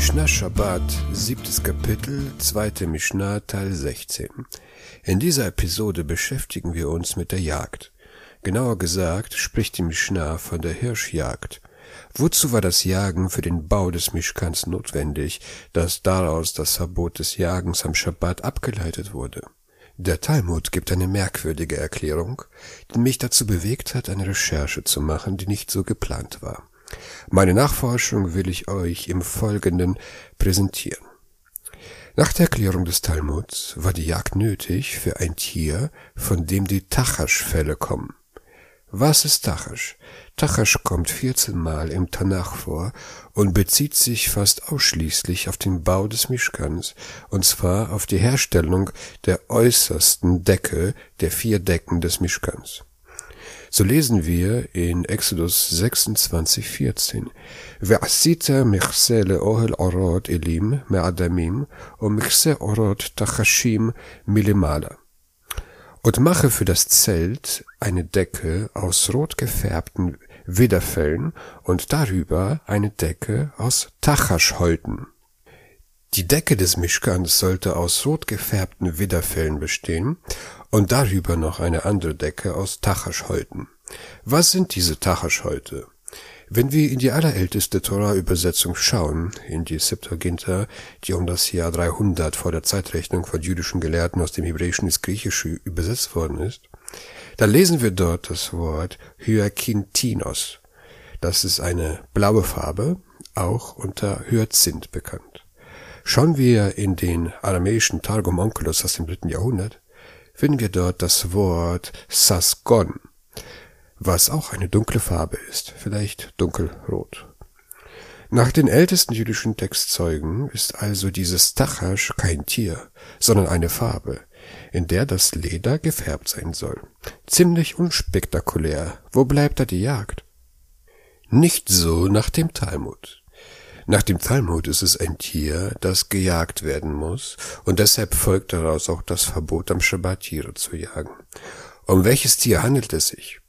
Mishnah Shabbat, siebtes Kapitel, zweite Mishnah, Teil 16. In dieser Episode beschäftigen wir uns mit der Jagd. Genauer gesagt spricht die Mishnah von der Hirschjagd. Wozu war das Jagen für den Bau des Mischkans notwendig, dass daraus das Verbot des Jagens am Schabbat abgeleitet wurde? Der Talmud gibt eine merkwürdige Erklärung, die mich dazu bewegt hat, eine Recherche zu machen, die nicht so geplant war. Meine Nachforschung will ich euch im Folgenden präsentieren. Nach der Erklärung des Talmuds war die Jagd nötig für ein Tier, von dem die Tachasch-Fälle kommen. Was ist Tachasch? Tachasch kommt 14 Mal im Tanach vor und bezieht sich fast ausschließlich auf den Bau des Mischkans, und zwar auf die Herstellung der äußersten Decke der vier Decken des Mischkans. So lesen wir in Exodus 26, 14. ועשית מכסה לאוהל אורות אלים מאדמים, ומכסה אורות תחשים מלמעלה. Und mache für das Zelt eine Decke aus rot gefärbten Widderfellen und darüber eine Decke aus Tachaschholten. Die Decke des Mischkans sollte aus rot gefärbten Widderfellen bestehen und darüber noch eine andere Decke aus Tachaschholten. Was sind diese Tachaschholte? Wenn wir in die allerälteste Torah-Übersetzung schauen, in die Septuaginta, die um das Jahr 300 vor der Zeitrechnung von jüdischen Gelehrten aus dem Hebräischen ins Griechische übersetzt worden ist, dann lesen wir dort das Wort Hyakintinos. Das ist eine blaue Farbe, auch unter Hyazinth bekannt. Schauen wir in den aramäischen Targum Onkelos aus dem dritten Jahrhundert, finden wir dort das Wort Sasgon, was auch eine dunkle Farbe ist, vielleicht dunkelrot. Nach den ältesten jüdischen Textzeugen ist also dieses Tachasch kein Tier, sondern eine Farbe, in der das Leder gefärbt sein soll. Ziemlich unspektakulär. Wo bleibt da die Jagd? Nicht so nach dem Talmud. Nach dem Talmud ist es ein Tier, das gejagt werden muss, und deshalb folgt daraus auch das Verbot, am Schabbat Tiere zu jagen. Um welches Tier handelt es sich?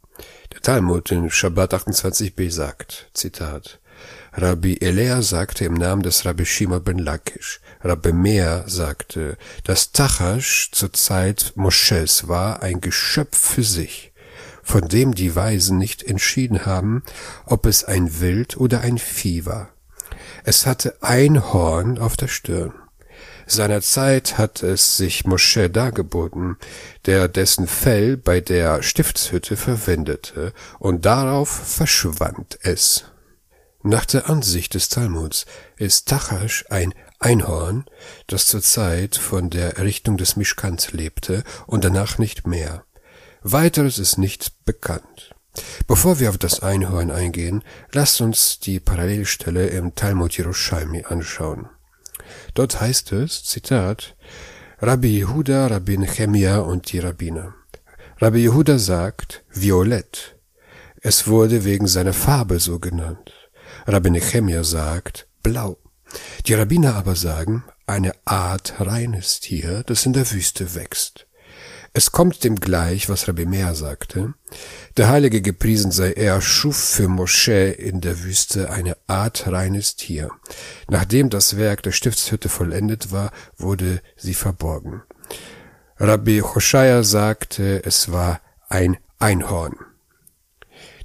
Der Talmud in Shabbat 28b sagt, Zitat, Rabbi Elea sagte im Namen des Rabbi Shima ben Lakish, Rabbi Meir sagte, dass Tachash zur Zeit Mosches war ein Geschöpf für sich, von dem die Weisen nicht entschieden haben, ob es ein Wild oder ein Vieh war. Es hatte ein Horn auf der Stirn. Seiner Zeit hat es sich Moschee dargeboten, der dessen Fell bei der Stiftshütte verwendete, und darauf verschwand es. Nach der Ansicht des Talmuds ist Tachasch ein Einhorn, das zur Zeit von der Errichtung des Mischkans lebte und danach nicht mehr. Weiteres ist nicht bekannt. Bevor wir auf das Einhorn eingehen, lasst uns die Parallelstelle im Talmud Yerushalmi anschauen. Dort heißt es, Zitat, Rabbi Yehuda, Rabbi Nehemia und die Rabbiner. Rabbi Yehuda sagt, violett. Es wurde wegen seiner Farbe so genannt. Rabbi Nehemia sagt, blau. Die Rabbiner aber sagen, eine Art reines Tier, das in der Wüste wächst. Es kommt dem gleich, was Rabbi Meir sagte. Der Heilige gepriesen sei er, schuf für Moschee in der Wüste eine Art reines Tier. Nachdem das Werk der Stiftshütte vollendet war, wurde sie verborgen. Rabbi Hoshaya sagte, es war ein Einhorn.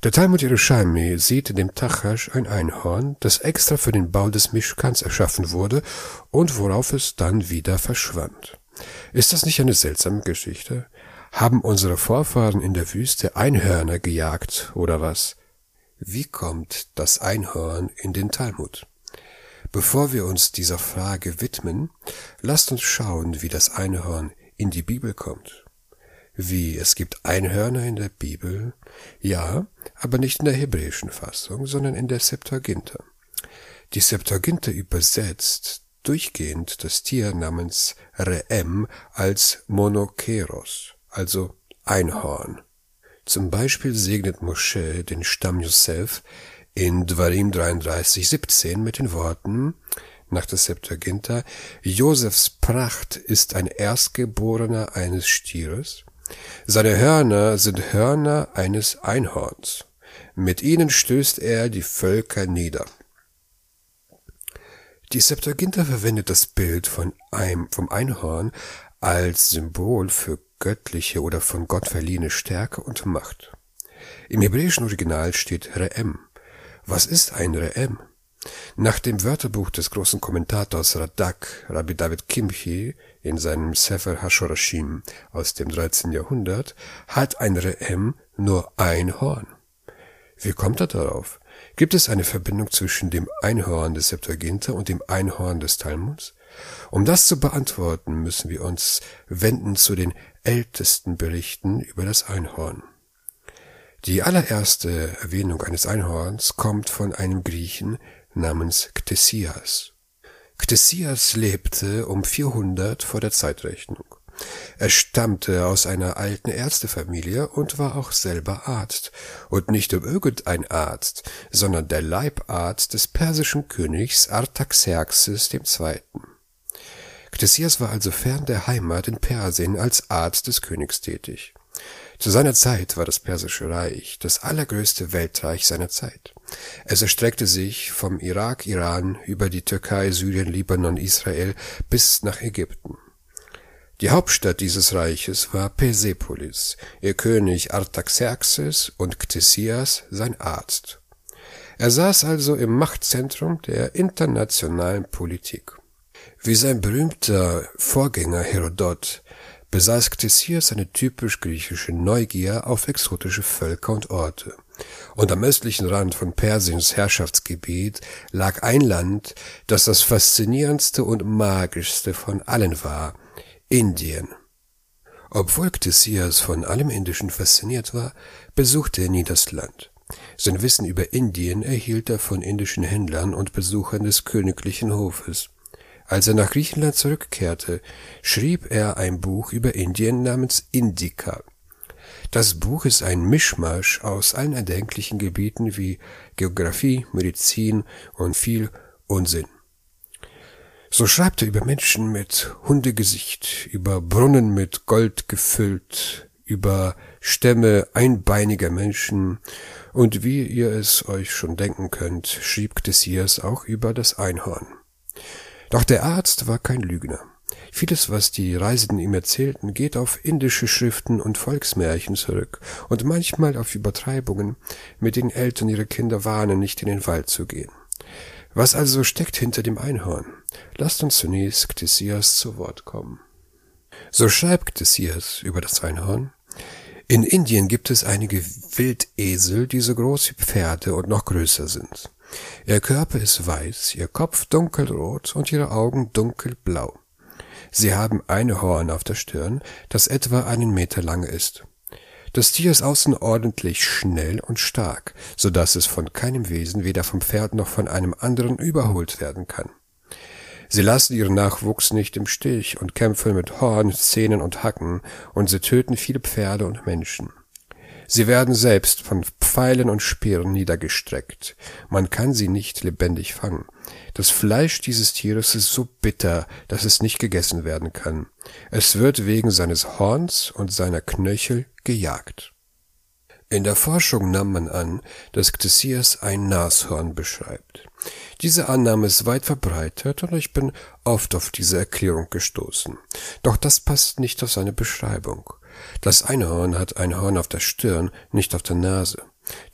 Der Talmud Yerushalmi sieht in dem Tachash ein Einhorn, das extra für den Bau des Mischkans erschaffen wurde und worauf es dann wieder verschwand. Ist das nicht eine seltsame Geschichte? Haben unsere Vorfahren in der Wüste Einhörner gejagt oder was? Wie kommt das Einhorn in den Talmud? Bevor wir uns dieser Frage widmen, lasst uns schauen, wie das Einhorn in die Bibel kommt. Wie, es gibt Einhörner in der Bibel? Ja, aber nicht in der hebräischen Fassung, sondern in der Septuaginta. Die Septuaginta übersetzt durchgehend das Tier namens Reem als Monokeros, also Einhorn. Zum Beispiel segnet Mosche den Stamm Josef in Dvarim 33, 17 mit den Worten, nach der Septuaginta, Josefs Pracht ist ein Erstgeborener eines Stieres, seine Hörner sind Hörner eines Einhorns, mit ihnen stößt er die Völker nieder. Die Septuaginta verwendet das Bild von einem, vom Einhorn als Symbol für göttliche oder von Gott verliehene Stärke und Macht. Im hebräischen Original steht Re'em. Was ist ein Re'em? Nach dem Wörterbuch des großen Kommentators Radak, Rabbi David Kimchi, in seinem Sefer HaShorashim aus dem 13. Jahrhundert, hat ein Re'em nur ein Horn. Wie kommt er darauf? Gibt es eine Verbindung zwischen dem Einhorn des Septuaginta und dem Einhorn des Talmuds? Um das zu beantworten, müssen wir uns wenden zu den ältesten Berichten über das Einhorn. Die allererste Erwähnung eines Einhorns kommt von einem Griechen namens Ctesias. Ctesias lebte um 400 vor der Zeitrechnung. Er stammte aus einer alten Ärztefamilie und war auch selber Arzt. Und nicht nur irgendein Arzt, sondern der Leibarzt des persischen Königs Artaxerxes II. Ctesias war also fern der Heimat in Persien als Arzt des Königs tätig. Zu seiner Zeit war das Persische Reich das allergrößte Weltreich seiner Zeit. Es erstreckte sich vom Irak, Iran über die Türkei, Syrien, Libanon, Israel bis nach Ägypten. Die Hauptstadt dieses Reiches war Persepolis, ihr König Artaxerxes und Ctesias sein Arzt. Er saß also im Machtzentrum der internationalen Politik. Wie sein berühmter Vorgänger Herodot besaß Ctesias eine typisch griechische Neugier auf exotische Völker und Orte. Und am östlichen Rand von Persiens Herrschaftsgebiet lag ein Land, das das faszinierendste und magischste von allen war, Indien. Obwohl Ctesias von allem Indischen fasziniert war, besuchte er nie das Land. Sein Wissen über Indien erhielt er von indischen Händlern und Besuchern des königlichen Hofes. Als er nach Griechenland zurückkehrte, schrieb er ein Buch über Indien namens Indica. Das Buch ist ein Mischmasch aus allen erdenklichen Gebieten wie Geographie, Medizin und viel Unsinn. So schreibt er über Menschen mit Hundegesicht, über Brunnen mit Gold gefüllt, über Stämme einbeiniger Menschen, und wie ihr es euch schon denken könnt, schrieb Ctesias auch über das Einhorn. Doch der Arzt war kein Lügner. Vieles, was die Reisenden ihm erzählten, geht auf indische Schriften und Volksmärchen zurück und manchmal auf Übertreibungen, mit denen Eltern ihre Kinder warnen, nicht in den Wald zu gehen. Was also steckt hinter dem Einhorn? Lasst uns zunächst Ctesias zu Wort kommen. So schreibt Ctesias über das Einhorn. In Indien gibt es einige Wildesel, die so groß wie Pferde und noch größer sind. Ihr Körper ist weiß, ihr Kopf dunkelrot und ihre Augen dunkelblau. Sie haben eine Horn auf der Stirn, das etwa einen Meter lang ist. Das Tier ist außerordentlich schnell und stark, so dass es von keinem Wesen, weder vom Pferd noch von einem anderen, überholt werden kann. Sie lassen ihren Nachwuchs nicht im Stich und kämpfen mit Horn, Zähnen und Hacken, und sie töten viele Pferde und Menschen. Sie werden selbst von Pfeilen und Speeren niedergestreckt. Man kann sie nicht lebendig fangen. Das Fleisch dieses Tieres ist so bitter, dass es nicht gegessen werden kann. Es wird wegen seines Horns und seiner Knöchel gejagt. In der Forschung nahm man an, dass Ctesias ein Nashorn beschreibt. Diese Annahme ist weit verbreitet und ich bin oft auf diese Erklärung gestoßen. Doch das passt nicht auf seine Beschreibung. Das Einhorn hat ein Horn auf der Stirn, nicht auf der Nase.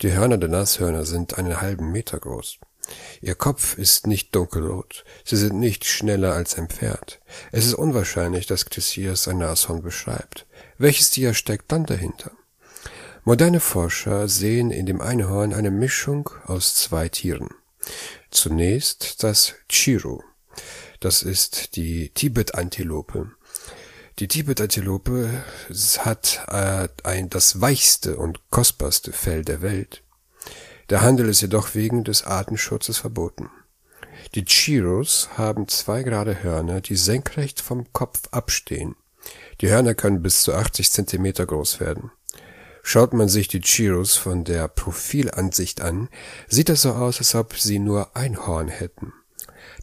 Die Hörner der Nashörner sind einen halben Meter groß. Ihr Kopf ist nicht dunkelrot. Sie sind nicht schneller als ein Pferd. Es ist unwahrscheinlich, dass Ctesias ein Nashorn beschreibt. Welches Tier steckt dann dahinter? Moderne Forscher sehen in dem Einhorn eine Mischung aus zwei Tieren. Zunächst das Chiru. Das ist die Tibet-Antilope. Die Tibet-Antilope hat äh, ein, das weichste und kostbarste Fell der Welt. Der Handel ist jedoch wegen des Artenschutzes verboten. Die Chiros haben zwei gerade Hörner, die senkrecht vom Kopf abstehen. Die Hörner können bis zu 80 Zentimeter groß werden. Schaut man sich die Chiros von der Profilansicht an, sieht es so aus, als ob sie nur ein Horn hätten.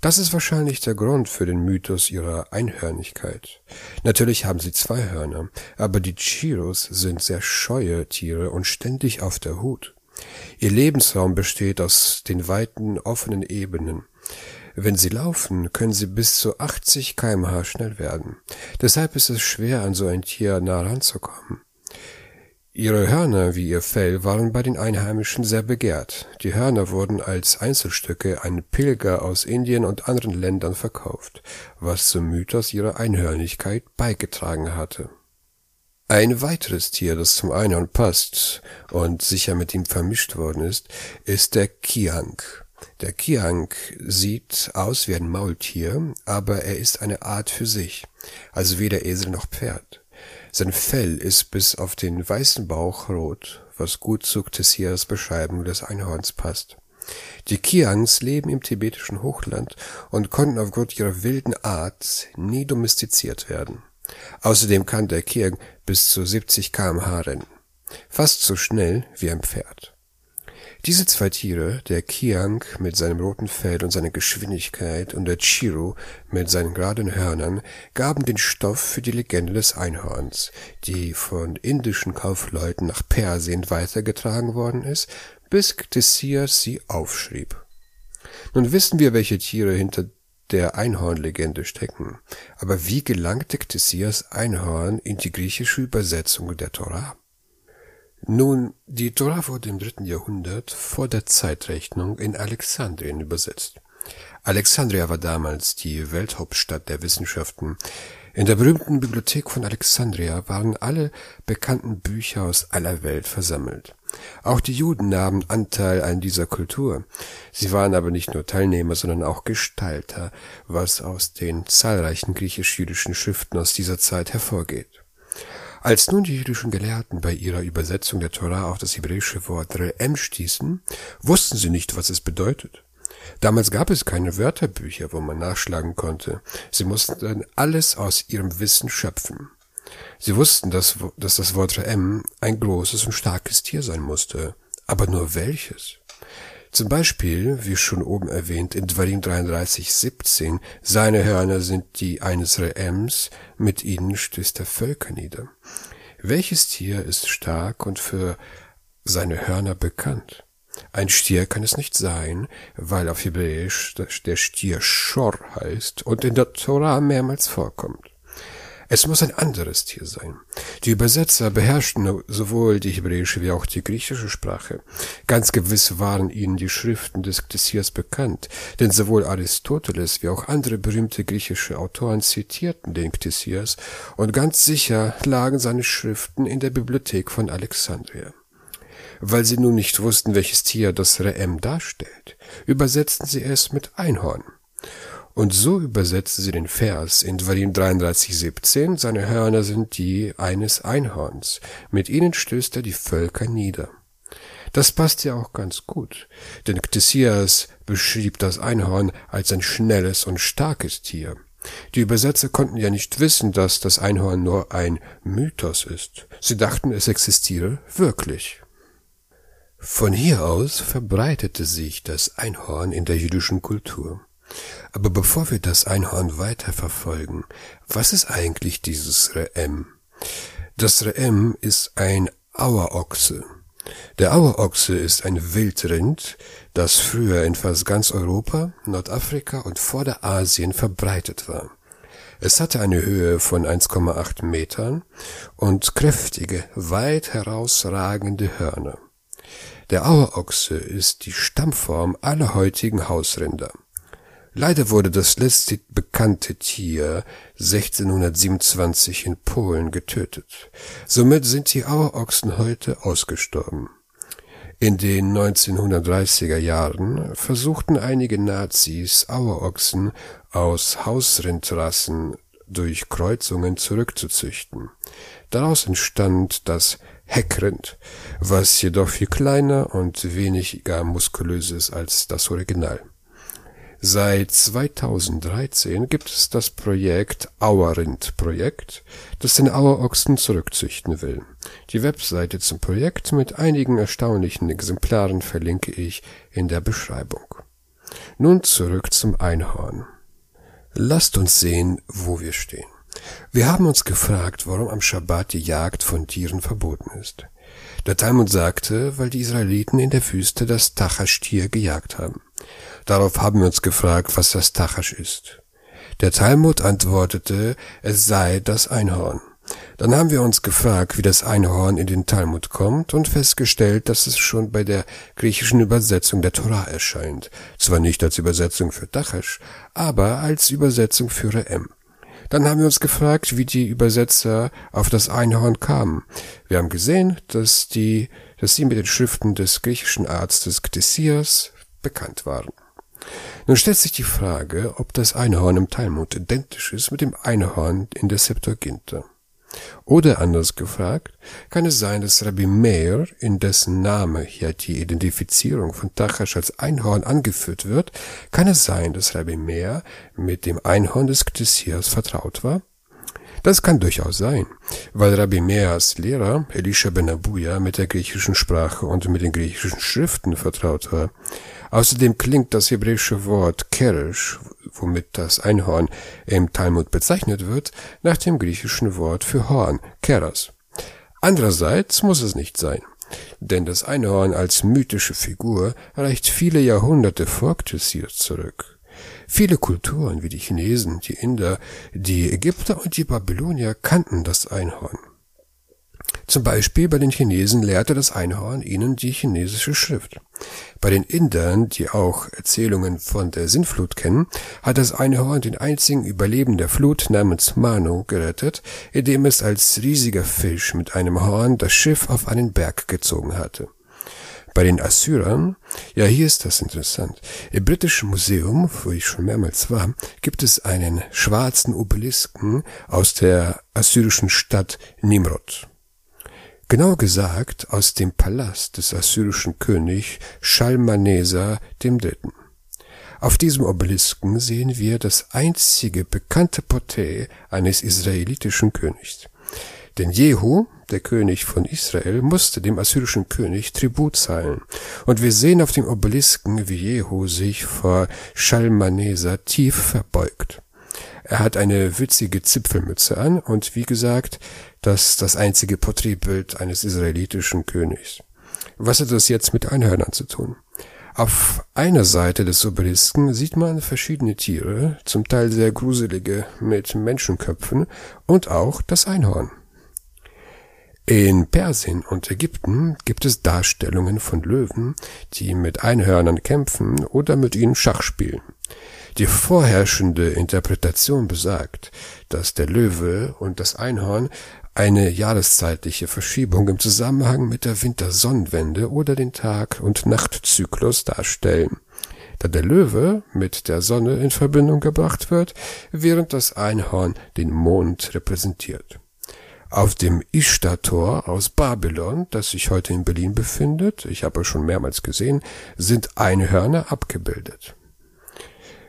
Das ist wahrscheinlich der Grund für den Mythos ihrer Einhörnigkeit. Natürlich haben sie zwei Hörner, aber die Chiros sind sehr scheue Tiere und ständig auf der Hut. Ihr Lebensraum besteht aus den weiten, offenen Ebenen. Wenn sie laufen, können sie bis zu 80 kmh schnell werden. Deshalb ist es schwer, an so ein Tier nah ranzukommen. Ihre Hörner wie ihr Fell waren bei den Einheimischen sehr begehrt. Die Hörner wurden als Einzelstücke an Pilger aus Indien und anderen Ländern verkauft, was zum Mythos ihrer Einhörnigkeit beigetragen hatte. Ein weiteres Tier, das zum Einhorn passt und sicher mit ihm vermischt worden ist, ist der Kiang. Der Kiang sieht aus wie ein Maultier, aber er ist eine Art für sich, also weder Esel noch Pferd. Sein Fell ist bis auf den weißen Bauch rot, was gut zu Tessiers Beschreibung des Einhorns passt. Die Kiangs leben im tibetischen Hochland und konnten aufgrund ihrer wilden Art nie domestiziert werden. Außerdem kann der Kiang bis zu 70 kmh rennen, fast so schnell wie ein Pferd. Diese zwei Tiere, der Kiang mit seinem roten Fell und seiner Geschwindigkeit und der Chiru mit seinen geraden Hörnern, gaben den Stoff für die Legende des Einhorns, die von indischen Kaufleuten nach Persien weitergetragen worden ist, bis Ctesias sie aufschrieb. Nun wissen wir, welche Tiere hinter der Einhornlegende stecken. Aber wie gelangte Ctesias Einhorn in die griechische Übersetzung der Torah? Nun, die Tora wurde im dritten Jahrhundert vor der Zeitrechnung in Alexandrien übersetzt. Alexandria war damals die Welthauptstadt der Wissenschaften. In der berühmten Bibliothek von Alexandria waren alle bekannten Bücher aus aller Welt versammelt. Auch die Juden nahmen Anteil an dieser Kultur. Sie waren aber nicht nur Teilnehmer, sondern auch Gestalter, was aus den zahlreichen griechisch-jüdischen Schriften aus dieser Zeit hervorgeht. Als nun die jüdischen Gelehrten bei ihrer Übersetzung der Torah auf das hebräische Wort Re'em stießen, wussten sie nicht, was es bedeutet. Damals gab es keine Wörterbücher, wo man nachschlagen konnte. Sie mussten dann alles aus ihrem Wissen schöpfen. Sie wussten, dass, dass das Wort Re'em ein großes und starkes Tier sein musste. Aber nur welches? Zum Beispiel, wie schon oben erwähnt, in Dvarim 33, 17, seine Hörner sind die eines Reems, mit ihnen stößt er Völker nieder. Welches Tier ist stark und für seine Hörner bekannt? Ein Stier kann es nicht sein, weil auf Hebräisch der Stier Schor heißt und in der Torah mehrmals vorkommt. Es muss ein anderes Tier sein. Die Übersetzer beherrschten sowohl die hebräische wie auch die griechische Sprache. Ganz gewiss waren ihnen die Schriften des Ctesias bekannt, denn sowohl Aristoteles wie auch andere berühmte griechische Autoren zitierten den Ctesias und ganz sicher lagen seine Schriften in der Bibliothek von Alexandria. Weil sie nun nicht wussten, welches Tier das Re'em darstellt, übersetzten sie es mit Einhorn. Und so übersetzte sie den Vers in Dvarim 33,17, seine Hörner sind die eines Einhorns, mit ihnen stößt er die Völker nieder. Das passt ja auch ganz gut, denn Ctesias beschrieb das Einhorn als ein schnelles und starkes Tier. Die Übersetzer konnten ja nicht wissen, dass das Einhorn nur ein Mythos ist. Sie dachten, es existiere wirklich. Von hier aus verbreitete sich das Einhorn in der jüdischen Kultur. Aber bevor wir das Einhorn weiter verfolgen, was ist eigentlich dieses Re'em? Das Re'em ist ein Auerochse. Der Auerochse ist ein Wildrind, das früher in fast ganz Europa, Nordafrika und Vorderasien verbreitet war. Es hatte eine Höhe von 1,8 Metern und kräftige, weit herausragende Hörner. Der Auerochse ist die Stammform aller heutigen Hausrinder. Leider wurde das letzte bekannte Tier 1627 in Polen getötet. Somit sind die Auerochsen heute ausgestorben. In den 1930er Jahren versuchten einige Nazis Auerochsen aus Hausrindrassen durch Kreuzungen zurückzuzüchten. Daraus entstand das Heckrind, was jedoch viel kleiner und weniger muskulös ist als das Original. Seit 2013 gibt es das Projekt Auerrind-Projekt, das den Auerochsen zurückzüchten will. Die Webseite zum Projekt mit einigen erstaunlichen Exemplaren verlinke ich in der Beschreibung. Nun zurück zum Einhorn. Lasst uns sehen, wo wir stehen. Wir haben uns gefragt, warum am Schabbat die Jagd von Tieren verboten ist. Der Talmud sagte, weil die Israeliten in der Wüste das Tachastier gejagt haben. Darauf haben wir uns gefragt, was das Tachasch ist. Der Talmud antwortete, es sei das Einhorn. Dann haben wir uns gefragt, wie das Einhorn in den Talmud kommt und festgestellt, dass es schon bei der griechischen Übersetzung der Torah erscheint. Zwar nicht als Übersetzung für Tachash, aber als Übersetzung für Re'em. Dann haben wir uns gefragt, wie die Übersetzer auf das Einhorn kamen. Wir haben gesehen, dass die, dass sie mit den Schriften des griechischen Arztes Ctesias bekannt waren. Nun stellt sich die Frage, ob das Einhorn im Talmud identisch ist mit dem Einhorn in der Septuaginta. Oder anders gefragt, kann es sein, dass Rabbi Meir, in dessen Name hier die Identifizierung von Tachash als Einhorn angeführt wird, kann es sein, dass Rabbi Meir mit dem Einhorn des Ktesias vertraut war? Das kann durchaus sein, weil Rabbi Meas Lehrer Elisha ben Abuya mit der griechischen Sprache und mit den griechischen Schriften vertraut war. Außerdem klingt das hebräische Wort Keresh, womit das Einhorn im Talmud bezeichnet wird, nach dem griechischen Wort für Horn, Keras. Andererseits muss es nicht sein, denn das Einhorn als mythische Figur reicht viele Jahrhunderte vor Ctesias zurück. Viele Kulturen wie die Chinesen, die Inder, die Ägypter und die Babylonier kannten das Einhorn. Zum Beispiel bei den Chinesen lehrte das Einhorn ihnen die chinesische Schrift. Bei den Indern, die auch Erzählungen von der Sintflut kennen, hat das Einhorn den einzigen Überleben der Flut namens Manu gerettet, indem es als riesiger Fisch mit einem Horn das Schiff auf einen Berg gezogen hatte. Bei den Assyrern, ja hier ist das interessant, im Britischen Museum, wo ich schon mehrmals war, gibt es einen schwarzen Obelisken aus der assyrischen Stadt Nimrod. Genau gesagt aus dem Palast des assyrischen König Schalmaneser III. Auf diesem Obelisken sehen wir das einzige bekannte Porträt eines israelitischen Königs. Denn Jehu, der König von Israel, musste dem assyrischen König Tribut zahlen. Und wir sehen auf dem Obelisken, wie Jehu sich vor Schalmaneser tief verbeugt. Er hat eine witzige Zipfelmütze an und wie gesagt, das das einzige Porträtbild eines israelitischen Königs. Was hat das jetzt mit Einhörnern zu tun? Auf einer Seite des Obelisken sieht man verschiedene Tiere, zum Teil sehr gruselige mit Menschenköpfen und auch das Einhorn. In Persien und Ägypten gibt es Darstellungen von Löwen, die mit Einhörnern kämpfen oder mit ihnen Schach spielen. Die vorherrschende Interpretation besagt, dass der Löwe und das Einhorn eine jahreszeitliche Verschiebung im Zusammenhang mit der Wintersonnenwende oder den Tag- und Nachtzyklus darstellen, da der Löwe mit der Sonne in Verbindung gebracht wird, während das Einhorn den Mond repräsentiert. Auf dem Ishtar-Tor aus Babylon, das sich heute in Berlin befindet, ich habe es schon mehrmals gesehen, sind Einhörner abgebildet.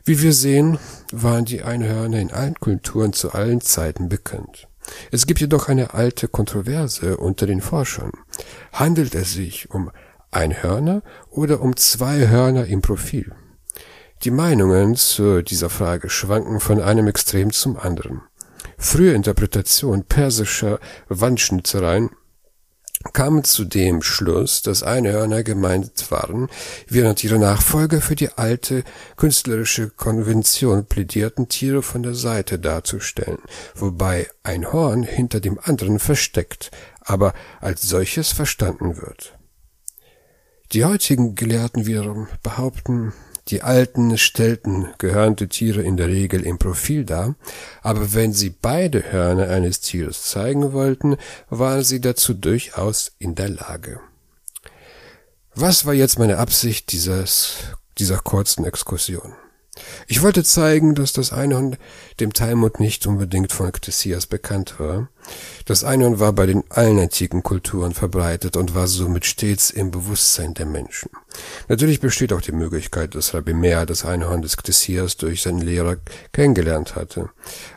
Wie wir sehen, waren die Einhörner in allen Kulturen zu allen Zeiten bekannt. Es gibt jedoch eine alte Kontroverse unter den Forschern. Handelt es sich um Einhörner oder um zwei Hörner im Profil? Die Meinungen zu dieser Frage schwanken von einem Extrem zum anderen. Frühe Interpretation persischer Wandschnitzereien kamen zu dem Schluss, dass Einhörner gemeint waren, während ihre Nachfolger für die alte künstlerische Konvention plädierten, Tiere von der Seite darzustellen, wobei ein Horn hinter dem anderen versteckt, aber als solches verstanden wird. Die heutigen Gelehrten wiederum behaupten, die Alten stellten gehörnte Tiere in der Regel im Profil dar, aber wenn sie beide Hörner eines Tieres zeigen wollten, waren sie dazu durchaus in der Lage. Was war jetzt meine Absicht dieses, dieser kurzen Exkursion? Ich wollte zeigen, dass das Einhorn dem Talmud nicht unbedingt von Ctesias bekannt war. Das Einhorn war bei den allen antiken Kulturen verbreitet und war somit stets im Bewusstsein der Menschen. Natürlich besteht auch die Möglichkeit, dass Rabbi Meir das Einhorn des Ctesias durch seinen Lehrer kennengelernt hatte.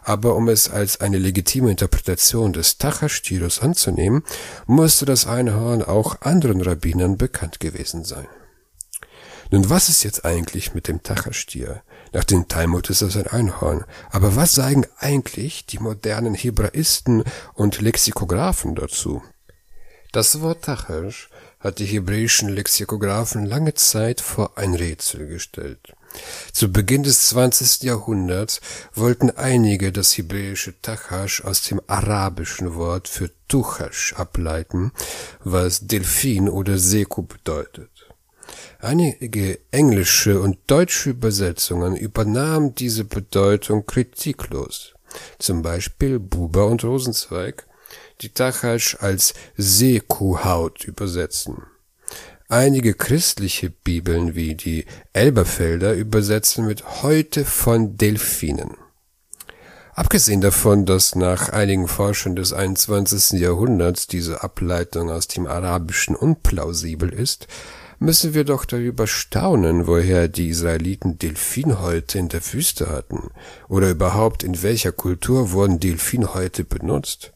Aber um es als eine legitime Interpretation des Tachash-Tiros anzunehmen, musste das Einhorn auch anderen Rabbinern bekannt gewesen sein. Nun, was ist jetzt eigentlich mit dem Tachastier? Nach dem Talmud ist das ein Einhorn. Aber was sagen eigentlich die modernen Hebraisten und Lexikographen dazu? Das Wort Tachash hat die hebräischen Lexikographen lange Zeit vor ein Rätsel gestellt. Zu Beginn des 20. Jahrhunderts wollten einige das hebräische Tachash aus dem arabischen Wort für Tuchash ableiten, was Delfin oder Seku bedeutet. Einige englische und deutsche Übersetzungen übernahmen diese Bedeutung kritiklos. Zum Beispiel Buber und Rosenzweig, die Tachash als Seekuhhaut übersetzen. Einige christliche Bibeln wie die Elberfelder übersetzen mit heute von Delfinen. Abgesehen davon, dass nach einigen Forschern des 21. Jahrhunderts diese Ableitung aus dem Arabischen unplausibel ist, müssen wir doch darüber staunen, woher die Israeliten Delfinhäute in der Wüste hatten, oder überhaupt in welcher Kultur wurden Delfinhäute benutzt.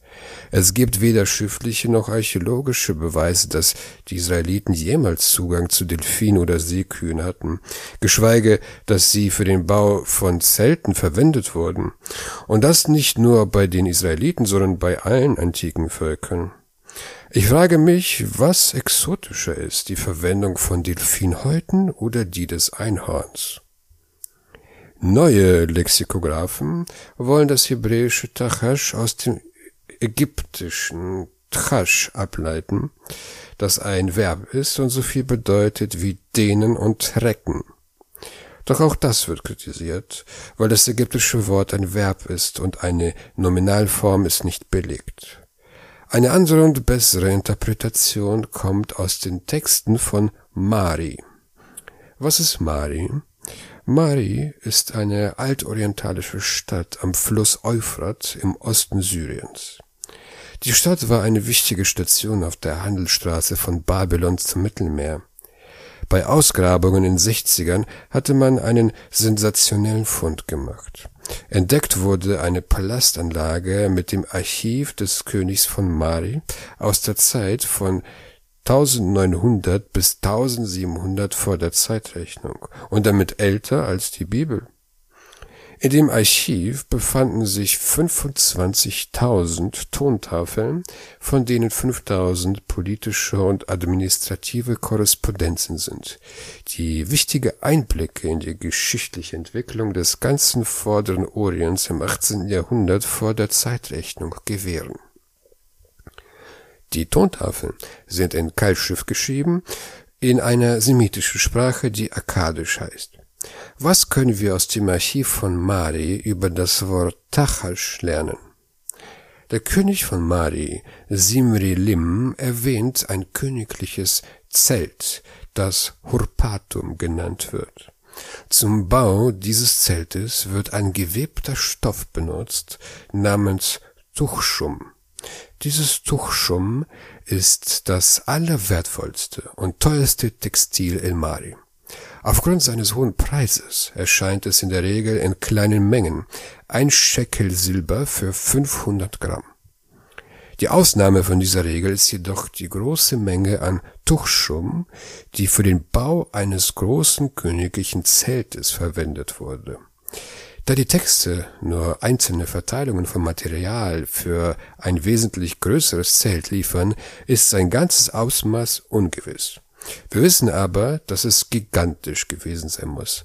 Es gibt weder schriftliche noch archäologische Beweise, dass die Israeliten jemals Zugang zu Delfinen oder Seekühen hatten, geschweige, dass sie für den Bau von Zelten verwendet wurden. Und das nicht nur bei den Israeliten, sondern bei allen antiken Völkern. Ich frage mich, was exotischer ist, die Verwendung von Delfinhäuten oder die des Einhorns. Neue Lexikographen wollen das hebräische Tachash aus dem ägyptischen Trash ableiten, das ein Verb ist und so viel bedeutet wie dehnen und recken. Doch auch das wird kritisiert, weil das ägyptische Wort ein Verb ist und eine Nominalform ist nicht belegt. Eine andere und bessere Interpretation kommt aus den Texten von Mari. Was ist Mari? Mari ist eine altorientalische Stadt am Fluss Euphrat im Osten Syriens. Die Stadt war eine wichtige Station auf der Handelsstraße von Babylon zum Mittelmeer. Bei Ausgrabungen in 60ern hatte man einen sensationellen Fund gemacht. Entdeckt wurde eine Palastanlage mit dem Archiv des Königs von Mari aus der Zeit von 1900 bis 1700 vor der Zeitrechnung und damit älter als die Bibel. In dem Archiv befanden sich 25.000 Tontafeln, von denen 5.000 politische und administrative Korrespondenzen sind, die wichtige Einblicke in die geschichtliche Entwicklung des ganzen Vorderen Orients im 18. Jahrhundert vor der Zeitrechnung gewähren. Die Tontafeln sind in Keilschrift geschrieben, in einer semitischen Sprache, die Akkadisch heißt. Was können wir aus dem Archiv von Mari über das Wort Tachash lernen? Der König von Mari, Simri Lim, erwähnt ein königliches Zelt, das Hurpatum genannt wird. Zum Bau dieses Zeltes wird ein gewebter Stoff benutzt, namens Tuchschum. Dieses Tuchschum ist das allerwertvollste und teuerste Textil in Mari. Aufgrund seines hohen Preises erscheint es in der Regel in kleinen Mengen, ein Schekel Silber für 500 Gramm. Die Ausnahme von dieser Regel ist jedoch die große Menge an Tuchschum, die für den Bau eines großen königlichen Zeltes verwendet wurde. Da die Texte nur einzelne Verteilungen von Material für ein wesentlich größeres Zelt liefern, ist sein ganzes Ausmaß ungewiss. Wir wissen aber, dass es gigantisch gewesen sein muss.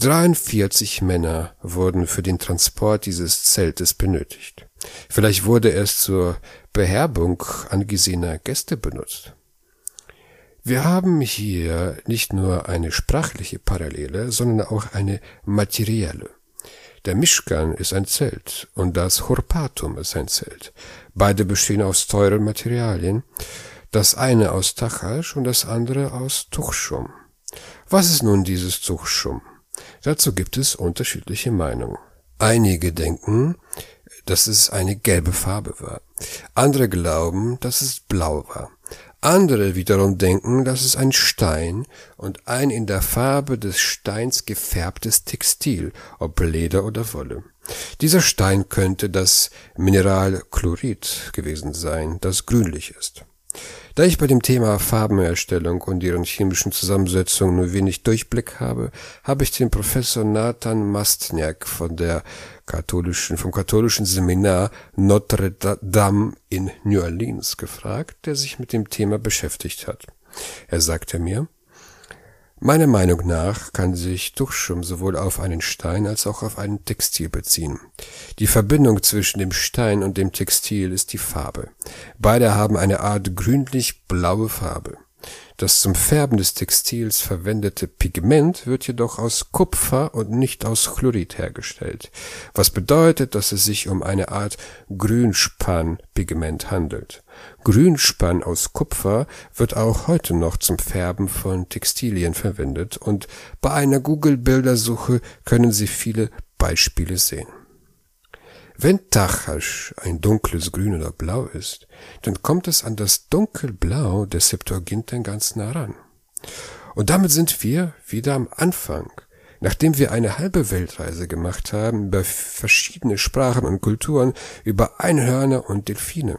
43 Männer wurden für den Transport dieses Zeltes benötigt. Vielleicht wurde es zur Beherbung angesehener Gäste benutzt. Wir haben hier nicht nur eine sprachliche Parallele, sondern auch eine materielle. Der Mischkan ist ein Zelt und das Hurpatum ist ein Zelt. Beide bestehen aus teuren Materialien das eine aus Tachash und das andere aus Tuchschum. Was ist nun dieses Tuchschum? Dazu gibt es unterschiedliche Meinungen. Einige denken, dass es eine gelbe Farbe war. Andere glauben, dass es blau war. Andere wiederum denken, dass es ein Stein und ein in der Farbe des Steins gefärbtes Textil, ob Leder oder Wolle. Dieser Stein könnte das Mineral Chlorid gewesen sein, das grünlich ist. Da ich bei dem Thema Farbenerstellung und deren chemischen Zusammensetzung nur wenig Durchblick habe, habe ich den Professor Nathan Mastniak von der katholischen, vom katholischen Seminar Notre Dame in New Orleans gefragt, der sich mit dem Thema beschäftigt hat. Er sagte mir, Meiner Meinung nach kann sich Duchschum sowohl auf einen Stein als auch auf einen Textil beziehen. Die Verbindung zwischen dem Stein und dem Textil ist die Farbe. Beide haben eine Art grünlich-blaue Farbe. Das zum Färben des Textils verwendete Pigment wird jedoch aus Kupfer und nicht aus Chlorid hergestellt, was bedeutet, dass es sich um eine Art Grünspan-Pigment handelt. Grünspan aus Kupfer wird auch heute noch zum Färben von Textilien verwendet und bei einer Google-Bildersuche können Sie viele Beispiele sehen wenn Tachasch ein dunkles Grün oder Blau ist, dann kommt es an das Dunkelblau der Septuaginten ganz nah ran. Und damit sind wir wieder am Anfang. Nachdem wir eine halbe Weltreise gemacht haben über verschiedene Sprachen und Kulturen, über Einhörner und Delfine.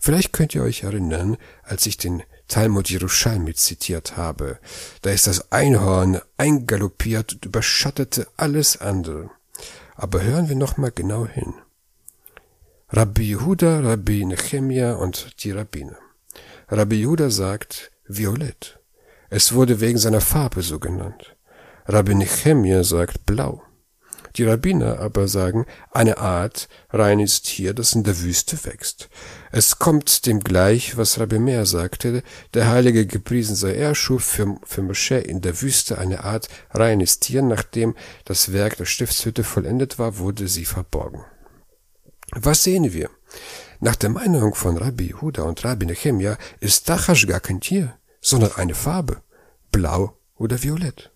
Vielleicht könnt ihr euch erinnern, als ich den Talmud Jerusalem zitiert habe. Da ist das Einhorn eingaloppiert und überschattete alles andere. Aber hören wir noch mal genau hin. Rabbi Yehuda, Rabbi Nehemia und die Rabbiner. Rabbi Yehuda sagt violett. Es wurde wegen seiner Farbe so genannt. Rabbi Nehemia sagt blau. Die Rabbiner aber sagen, eine Art reines Tier, das in der Wüste wächst. Es kommt dem gleich, was Rabbi Meir sagte, der Heilige gepriesen sei er schuf für, für Moschee in der Wüste eine Art reines Tier, nachdem das Werk der Stiftshütte vollendet war, wurde sie verborgen. Was sehen wir? Nach der Meinung von Rabbi Huda und Rabbi Nehemia ist Tachash gar kein Tier, sondern eine Farbe, blau oder violett.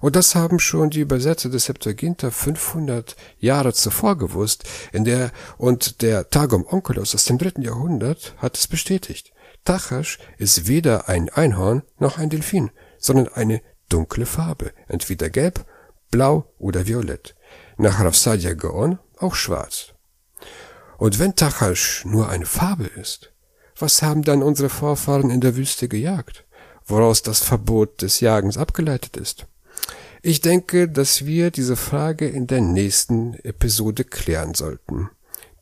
Und das haben schon die Übersetzer des Septuaginta 500 Jahre zuvor gewusst, in der, und der Tagum Onkelos aus dem dritten Jahrhundert hat es bestätigt. Tachash ist weder ein Einhorn noch ein Delfin, sondern eine dunkle Farbe, entweder gelb, blau oder violett. Nach Rafsadia Gaon auch schwarz. Und wenn Tachash nur eine Farbe ist, was haben dann unsere Vorfahren in der Wüste gejagt? Woraus das Verbot des Jagens abgeleitet ist? Ich denke, dass wir diese Frage in der nächsten Episode klären sollten.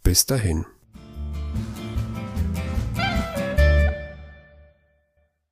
Bis dahin.